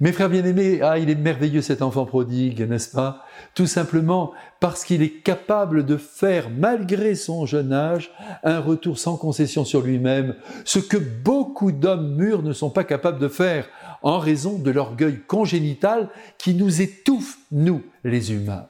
Mes frères bien-aimés, ah, il est merveilleux cet enfant prodigue, n'est-ce pas? Tout simplement parce qu'il est capable de faire, malgré son jeune âge, un retour sans concession sur lui-même, ce que beaucoup d'hommes mûrs ne sont pas capables de faire, en raison de l'orgueil congénital qui nous étouffe, nous, les humains.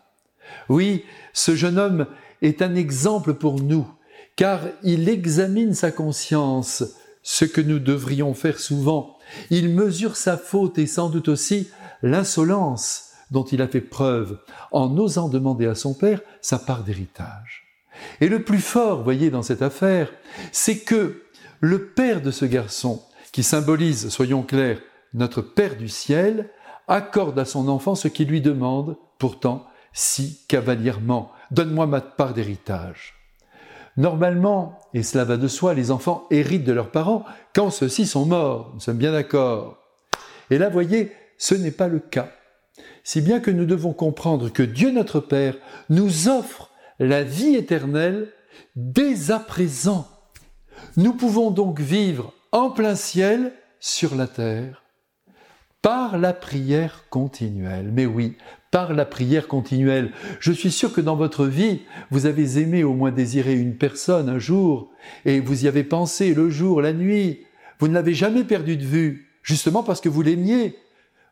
Oui, ce jeune homme est un exemple pour nous, car il examine sa conscience, ce que nous devrions faire souvent. Il mesure sa faute et sans doute aussi l'insolence dont il a fait preuve en osant demander à son père sa part d'héritage. Et le plus fort, voyez, dans cette affaire, c'est que le père de ce garçon, qui symbolise, soyons clairs, notre Père du ciel, accorde à son enfant ce qu'il lui demande, pourtant si cavalièrement. Donne-moi ma part d'héritage. Normalement, et cela va de soi, les enfants héritent de leurs parents quand ceux-ci sont morts. Nous sommes bien d'accord. Et là, voyez, ce n'est pas le cas. Si bien que nous devons comprendre que Dieu notre Père nous offre la vie éternelle dès à présent. Nous pouvons donc vivre en plein ciel sur la terre par la prière continuelle. Mais oui, par la prière continuelle. Je suis sûr que dans votre vie, vous avez aimé au moins désirer une personne un jour, et vous y avez pensé le jour, la nuit. Vous ne l'avez jamais perdu de vue, justement parce que vous l'aimiez.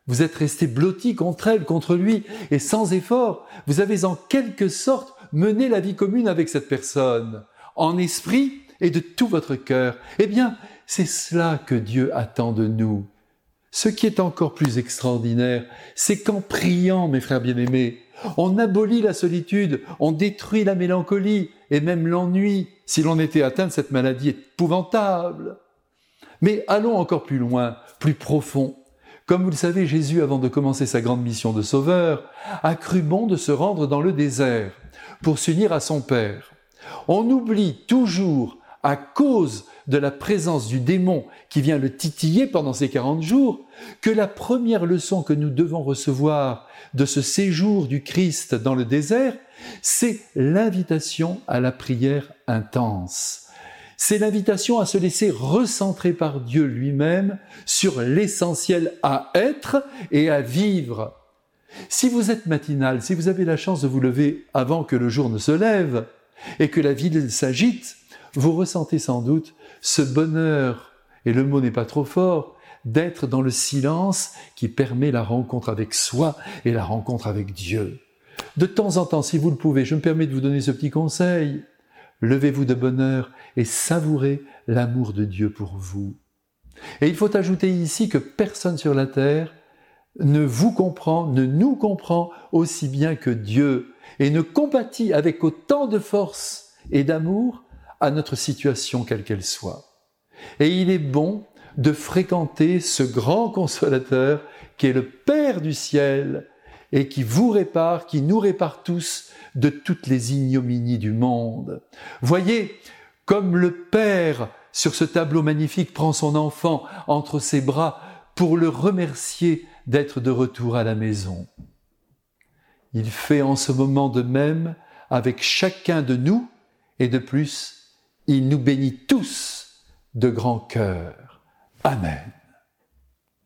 Vous êtes resté blotti contre elle, contre lui, et sans effort, vous avez en quelque sorte mené la vie commune avec cette personne, en esprit et de tout votre cœur. Eh bien, c'est cela que Dieu attend de nous. Ce qui est encore plus extraordinaire, c'est qu'en priant, mes frères bien-aimés, on abolit la solitude, on détruit la mélancolie et même l'ennui si l'on était atteint de cette maladie épouvantable. Mais allons encore plus loin, plus profond. Comme vous le savez, Jésus, avant de commencer sa grande mission de sauveur, a cru bon de se rendre dans le désert pour s'unir à son Père. On oublie toujours, à cause de la présence du démon qui vient le titiller pendant ces 40 jours, que la première leçon que nous devons recevoir de ce séjour du Christ dans le désert, c'est l'invitation à la prière intense. C'est l'invitation à se laisser recentrer par Dieu lui-même sur l'essentiel à être et à vivre. Si vous êtes matinal, si vous avez la chance de vous lever avant que le jour ne se lève et que la ville s'agite, vous ressentez sans doute ce bonheur, et le mot n'est pas trop fort, d'être dans le silence qui permet la rencontre avec soi et la rencontre avec Dieu. De temps en temps, si vous le pouvez, je me permets de vous donner ce petit conseil. Levez-vous de bonheur et savourez l'amour de Dieu pour vous. Et il faut ajouter ici que personne sur la terre ne vous comprend, ne nous comprend aussi bien que Dieu et ne compatit avec autant de force et d'amour à notre situation quelle qu'elle soit. Et il est bon de fréquenter ce grand consolateur qui est le Père du ciel et qui vous répare, qui nous répare tous de toutes les ignominies du monde. Voyez, comme le Père sur ce tableau magnifique prend son enfant entre ses bras pour le remercier d'être de retour à la maison. Il fait en ce moment de même avec chacun de nous et de plus il nous bénit tous de grand cœur. Amen.